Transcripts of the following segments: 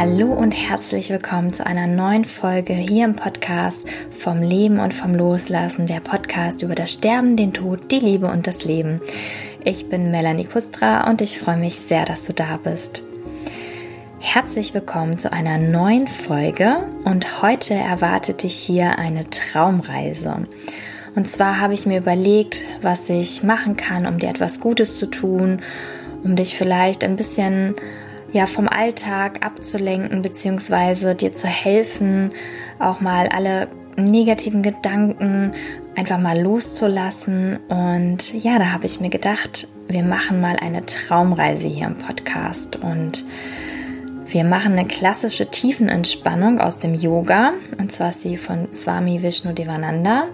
Hallo und herzlich willkommen zu einer neuen Folge hier im Podcast vom Leben und vom Loslassen, der Podcast über das Sterben, den Tod, die Liebe und das Leben. Ich bin Melanie Kustra und ich freue mich sehr, dass du da bist. Herzlich willkommen zu einer neuen Folge und heute erwartet dich hier eine Traumreise. Und zwar habe ich mir überlegt, was ich machen kann, um dir etwas Gutes zu tun, um dich vielleicht ein bisschen ja vom Alltag abzulenken beziehungsweise dir zu helfen, auch mal alle negativen Gedanken einfach mal loszulassen. Und ja, da habe ich mir gedacht, wir machen mal eine Traumreise hier im Podcast und wir machen eine klassische Tiefenentspannung aus dem Yoga und zwar ist sie von Swami Vishnu Devananda.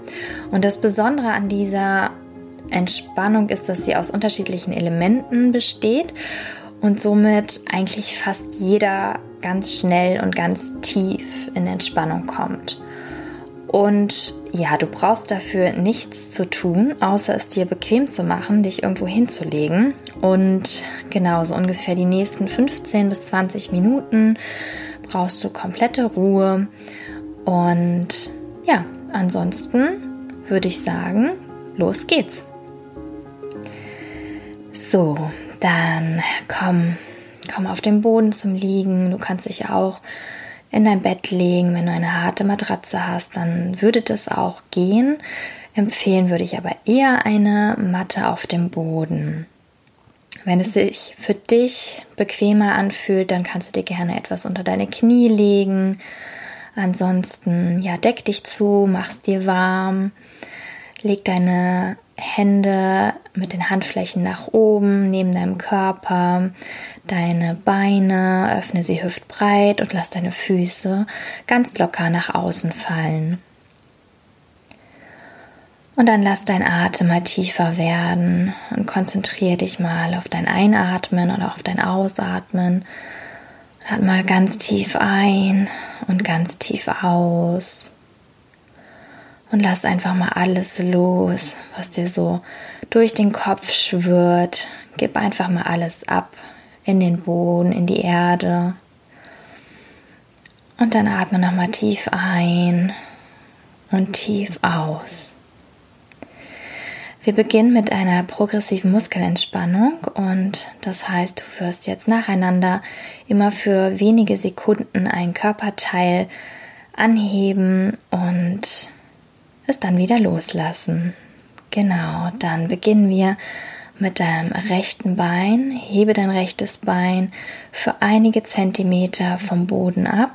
Und das Besondere an dieser Entspannung ist, dass sie aus unterschiedlichen Elementen besteht und somit eigentlich fast jeder ganz schnell und ganz tief in Entspannung kommt. Und ja, du brauchst dafür nichts zu tun, außer es dir bequem zu machen, dich irgendwo hinzulegen. Und genau so ungefähr die nächsten 15 bis 20 Minuten brauchst du komplette Ruhe. Und ja, ansonsten würde ich sagen, los geht's. So, dann komm, komm auf den Boden zum Liegen. Du kannst dich auch in dein Bett legen. Wenn du eine harte Matratze hast, dann würde das auch gehen. Empfehlen würde ich aber eher eine Matte auf dem Boden. Wenn es sich für dich bequemer anfühlt, dann kannst du dir gerne etwas unter deine Knie legen. Ansonsten, ja, deck dich zu, mach's dir warm. Leg deine Hände mit den Handflächen nach oben, neben deinem Körper, deine Beine, öffne sie hüftbreit und lass deine Füße ganz locker nach außen fallen. Und dann lass dein Atem mal tiefer werden und konzentriere dich mal auf dein Einatmen oder auf dein Ausatmen. Halt mal ganz tief ein und ganz tief aus und lass einfach mal alles los, was dir so durch den Kopf schwirrt. Gib einfach mal alles ab in den Boden, in die Erde. Und dann atme nochmal tief ein und tief aus. Wir beginnen mit einer progressiven Muskelentspannung und das heißt, du wirst jetzt nacheinander immer für wenige Sekunden ein Körperteil anheben es dann wieder loslassen. Genau, dann beginnen wir mit deinem rechten Bein. Hebe dein rechtes Bein für einige Zentimeter vom Boden ab.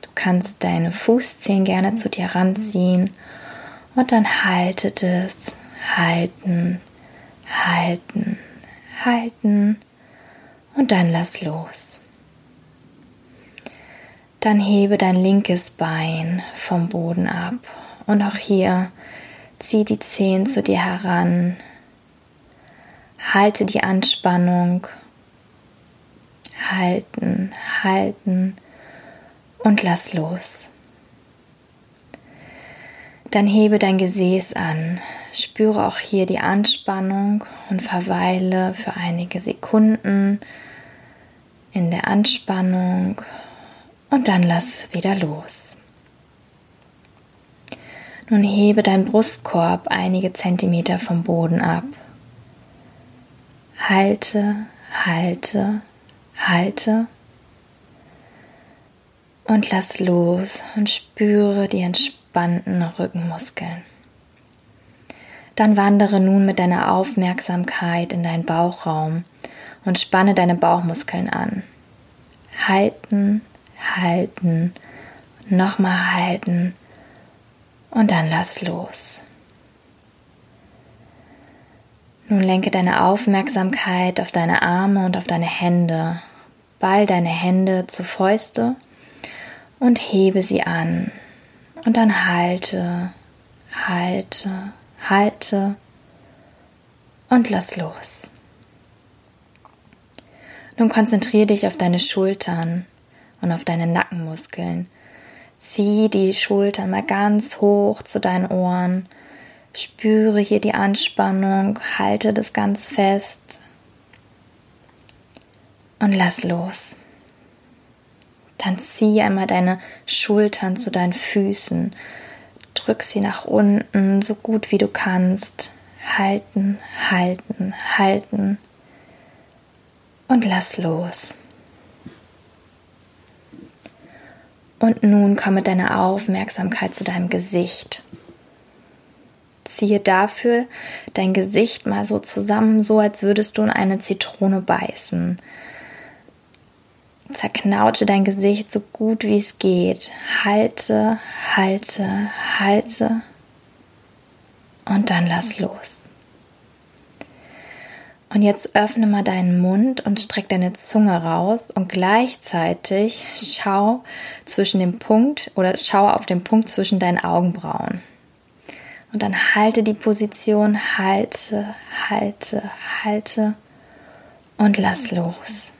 Du kannst deine Fußzehen gerne zu dir ranziehen und dann halte das, halten, halten, halten und dann lass los. Dann hebe dein linkes Bein vom Boden ab und auch hier zieh die Zehen zu dir heran. Halte die Anspannung. Halten, halten und lass los. Dann hebe dein Gesäß an. Spüre auch hier die Anspannung und verweile für einige Sekunden in der Anspannung und dann lass wieder los. Nun hebe dein Brustkorb einige Zentimeter vom Boden ab. Halte, halte, halte und lass los und spüre die entspannten Rückenmuskeln. Dann wandere nun mit deiner Aufmerksamkeit in deinen Bauchraum und spanne deine Bauchmuskeln an. Halten, halten, nochmal halten und dann lass los. Nun lenke deine Aufmerksamkeit auf deine Arme und auf deine Hände. Ball deine Hände zu Fäuste und hebe sie an. Und dann halte, halte, halte und lass los. Nun konzentriere dich auf deine Schultern und auf deine Nackenmuskeln Zieh die Schultern mal ganz hoch zu deinen Ohren. Spüre hier die Anspannung, halte das ganz fest und lass los. Dann zieh einmal deine Schultern zu deinen Füßen. Drück sie nach unten, so gut wie du kannst. Halten, halten, halten. Und lass los. Und nun komm mit deiner Aufmerksamkeit zu deinem Gesicht. Ziehe dafür dein Gesicht mal so zusammen, so als würdest du in eine Zitrone beißen. Zerknautsche dein Gesicht so gut wie es geht. Halte, halte, halte. Und dann lass los. Und jetzt öffne mal deinen Mund und streck deine Zunge raus und gleichzeitig schau zwischen dem Punkt oder schau auf den Punkt zwischen deinen Augenbrauen. Und dann halte die Position, halte, halte, halte und lass los.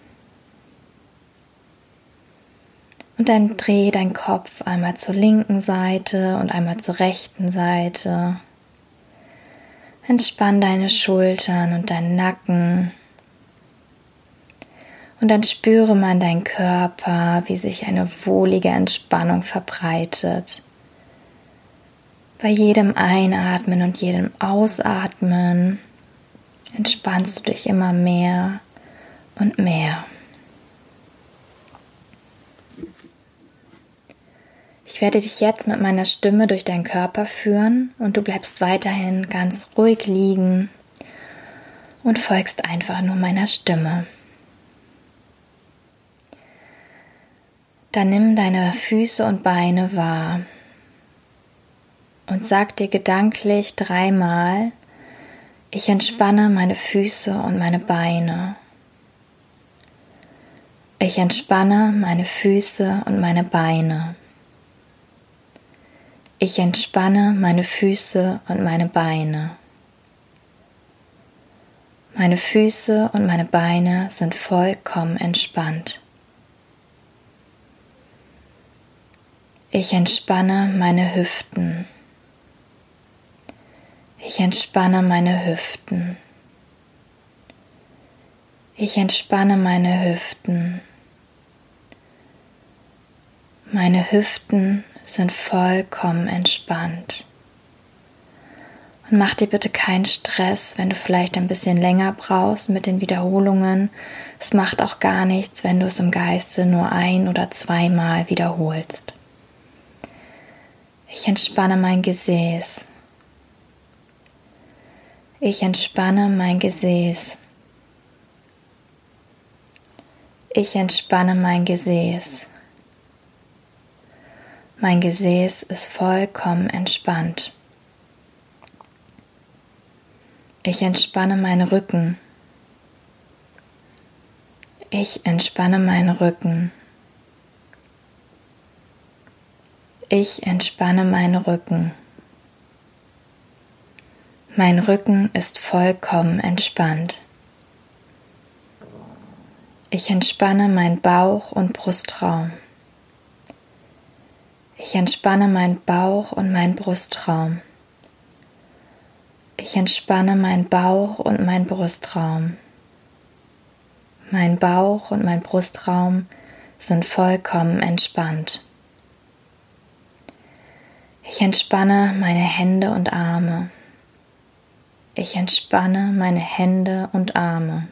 Und dann dreh deinen Kopf einmal zur linken Seite und einmal zur rechten Seite. Entspann deine Schultern und deinen Nacken. Und dann spüre mal deinen Körper, wie sich eine wohlige Entspannung verbreitet. Bei jedem Einatmen und jedem Ausatmen entspannst du dich immer mehr und mehr. Ich werde dich jetzt mit meiner Stimme durch deinen Körper führen und du bleibst weiterhin ganz ruhig liegen und folgst einfach nur meiner Stimme. Dann nimm deine Füße und Beine wahr und sag dir gedanklich dreimal, ich entspanne meine Füße und meine Beine. Ich entspanne meine Füße und meine Beine. Ich entspanne meine Füße und meine Beine. Meine Füße und meine Beine sind vollkommen entspannt. Ich entspanne meine Hüften. Ich entspanne meine Hüften. Ich entspanne meine Hüften. Meine Hüften sind vollkommen entspannt. Und mach dir bitte keinen Stress, wenn du vielleicht ein bisschen länger brauchst mit den Wiederholungen. Es macht auch gar nichts, wenn du es im Geiste nur ein oder zweimal wiederholst. Ich entspanne mein Gesäß. Ich entspanne mein Gesäß. Ich entspanne mein Gesäß. Mein Gesäß ist vollkommen entspannt. Ich entspanne meinen Rücken. Ich entspanne meinen Rücken. Ich entspanne meinen Rücken. Mein Rücken ist vollkommen entspannt. Ich entspanne meinen Bauch und Brustraum. Ich entspanne meinen Bauch und meinen Brustraum. Ich entspanne meinen Bauch und meinen Brustraum. Mein Bauch und mein Brustraum sind vollkommen entspannt. Ich entspanne meine Hände und Arme. Ich entspanne meine Hände und Arme.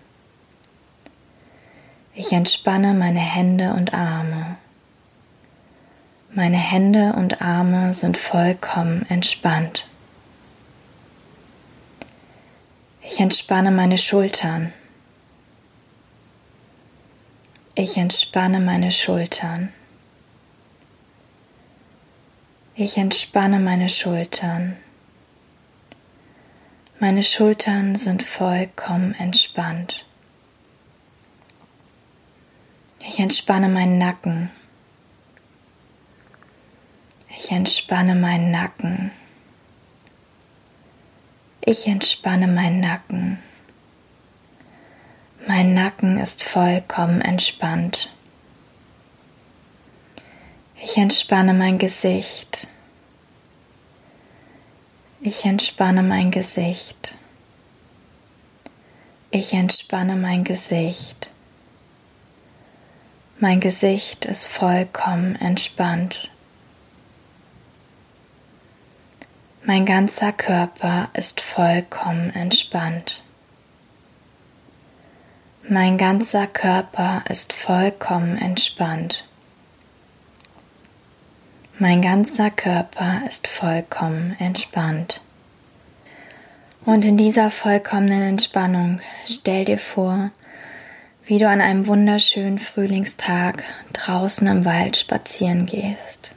Ich entspanne meine Hände und Arme. Meine Hände und Arme sind vollkommen entspannt. Ich entspanne meine Schultern. Ich entspanne meine Schultern. Ich entspanne meine Schultern. Meine Schultern sind vollkommen entspannt. Ich entspanne meinen Nacken. Ich entspanne meinen Nacken. Ich entspanne meinen Nacken. Mein Nacken ist vollkommen entspannt. Ich entspanne mein Gesicht. Ich entspanne mein Gesicht. Ich entspanne mein Gesicht. Mein Gesicht ist vollkommen entspannt. Mein ganzer Körper ist vollkommen entspannt. Mein ganzer Körper ist vollkommen entspannt. Mein ganzer Körper ist vollkommen entspannt. Und in dieser vollkommenen Entspannung stell dir vor, wie du an einem wunderschönen Frühlingstag draußen im Wald spazieren gehst.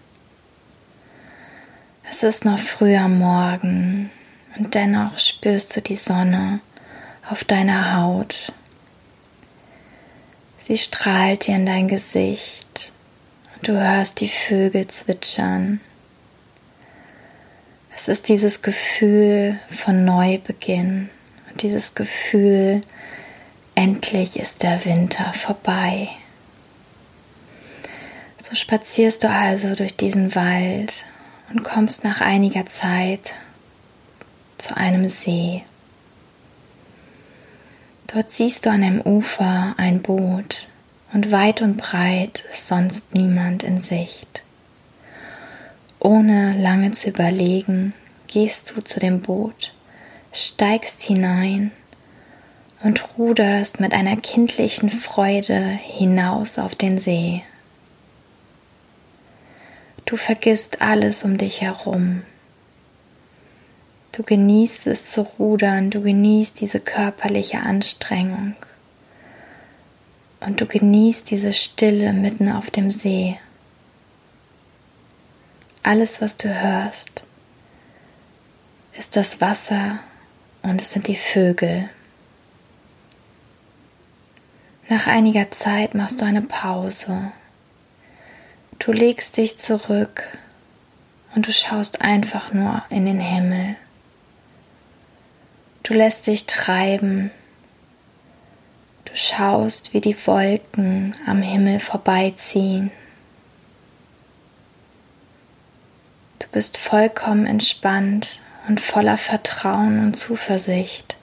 Es ist noch früh am Morgen und dennoch spürst du die Sonne auf deiner Haut. Sie strahlt dir in dein Gesicht und du hörst die Vögel zwitschern. Es ist dieses Gefühl von Neubeginn und dieses Gefühl, Endlich ist der Winter vorbei. So spazierst du also durch diesen Wald und kommst nach einiger Zeit zu einem See. Dort siehst du an dem Ufer ein Boot und weit und breit ist sonst niemand in Sicht. Ohne lange zu überlegen, gehst du zu dem Boot, steigst hinein und ruderst mit einer kindlichen Freude hinaus auf den See. Du vergisst alles um dich herum. Du genießt es zu rudern, du genießt diese körperliche Anstrengung und du genießt diese Stille mitten auf dem See. Alles, was du hörst, ist das Wasser und es sind die Vögel. Nach einiger Zeit machst du eine Pause. Du legst dich zurück und du schaust einfach nur in den Himmel. Du lässt dich treiben. Du schaust, wie die Wolken am Himmel vorbeiziehen. Du bist vollkommen entspannt und voller Vertrauen und Zuversicht,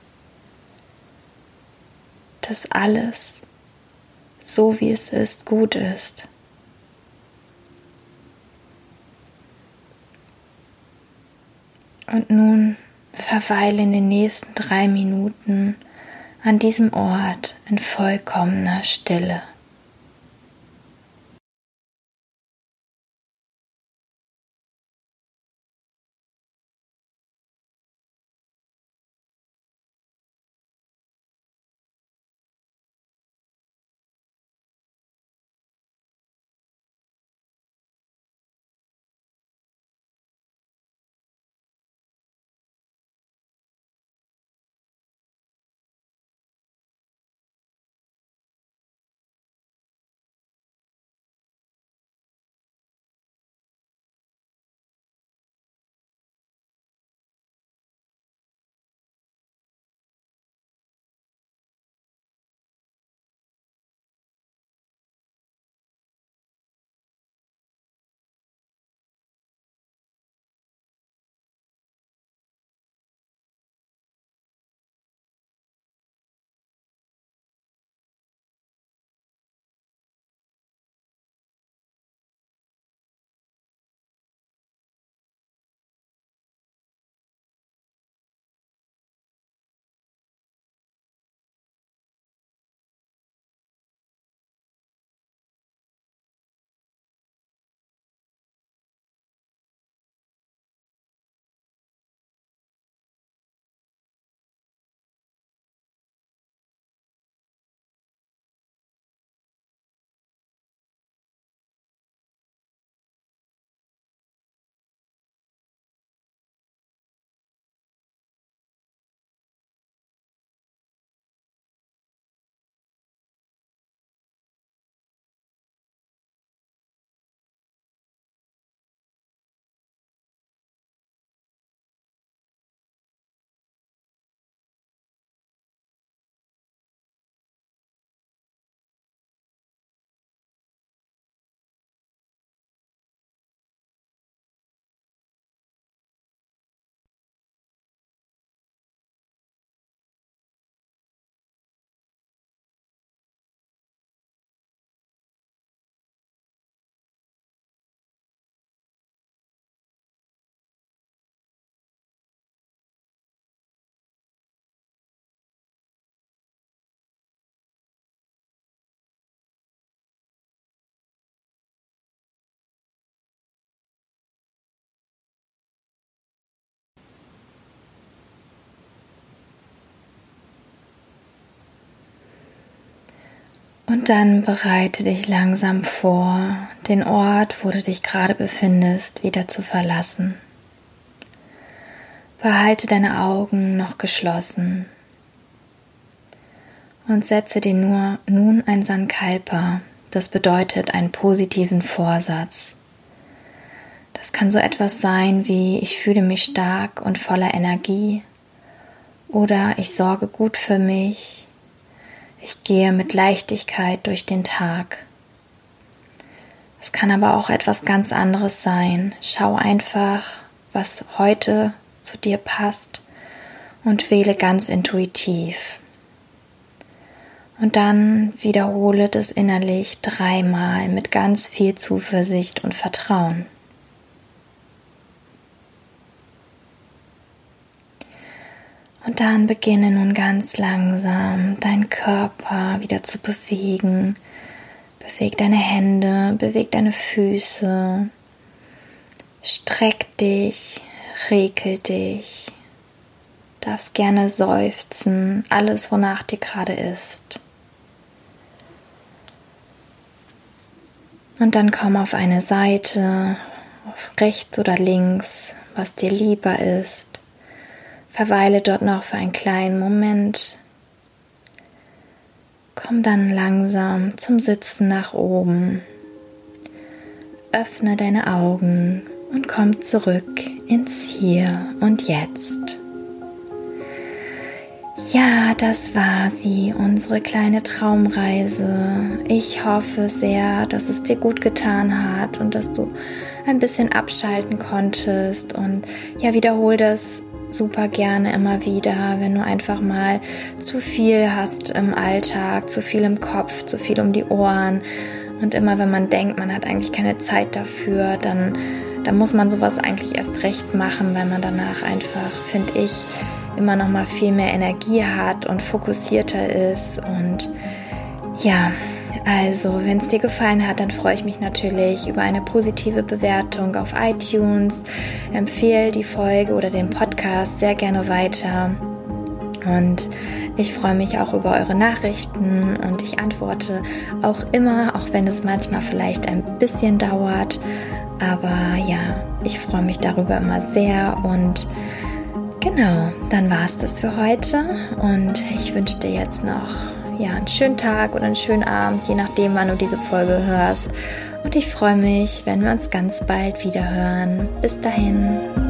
dass alles so wie es ist, gut ist. Und nun verweile in den nächsten drei Minuten an diesem Ort in vollkommener Stille. Und dann bereite dich langsam vor, den Ort, wo du dich gerade befindest, wieder zu verlassen. Behalte deine Augen noch geschlossen und setze dir nur nun ein Sankalpa. Das bedeutet einen positiven Vorsatz. Das kann so etwas sein wie ich fühle mich stark und voller Energie oder ich sorge gut für mich ich gehe mit Leichtigkeit durch den Tag. Es kann aber auch etwas ganz anderes sein. Schau einfach, was heute zu dir passt und wähle ganz intuitiv. Und dann wiederhole das innerlich dreimal mit ganz viel Zuversicht und Vertrauen. Und dann beginne nun ganz langsam deinen Körper wieder zu bewegen. Beweg deine Hände, beweg deine Füße. Streck dich, rekel dich. Darfst gerne seufzen, alles wonach dir gerade ist. Und dann komm auf eine Seite, auf rechts oder links, was dir lieber ist. Verweile dort noch für einen kleinen Moment. Komm dann langsam zum Sitzen nach oben. Öffne deine Augen und komm zurück ins Hier und Jetzt. Ja, das war sie, unsere kleine Traumreise. Ich hoffe sehr, dass es dir gut getan hat und dass du ein bisschen abschalten konntest und ja, wiederhol das super gerne immer wieder, wenn du einfach mal zu viel hast im Alltag, zu viel im Kopf, zu viel um die Ohren. Und immer wenn man denkt, man hat eigentlich keine Zeit dafür, dann, dann muss man sowas eigentlich erst recht machen, weil man danach einfach, finde ich, immer noch mal viel mehr Energie hat und fokussierter ist und ja, also, wenn es dir gefallen hat, dann freue ich mich natürlich über eine positive Bewertung auf iTunes. Empfehle die Folge oder den Podcast sehr gerne weiter. Und ich freue mich auch über eure Nachrichten und ich antworte auch immer, auch wenn es manchmal vielleicht ein bisschen dauert. Aber ja, ich freue mich darüber immer sehr und genau, dann war es das für heute und ich wünsche dir jetzt noch ja, einen schönen Tag oder einen schönen Abend, je nachdem, wann du diese Folge hörst. Und ich freue mich, wenn wir uns ganz bald wieder hören. Bis dahin.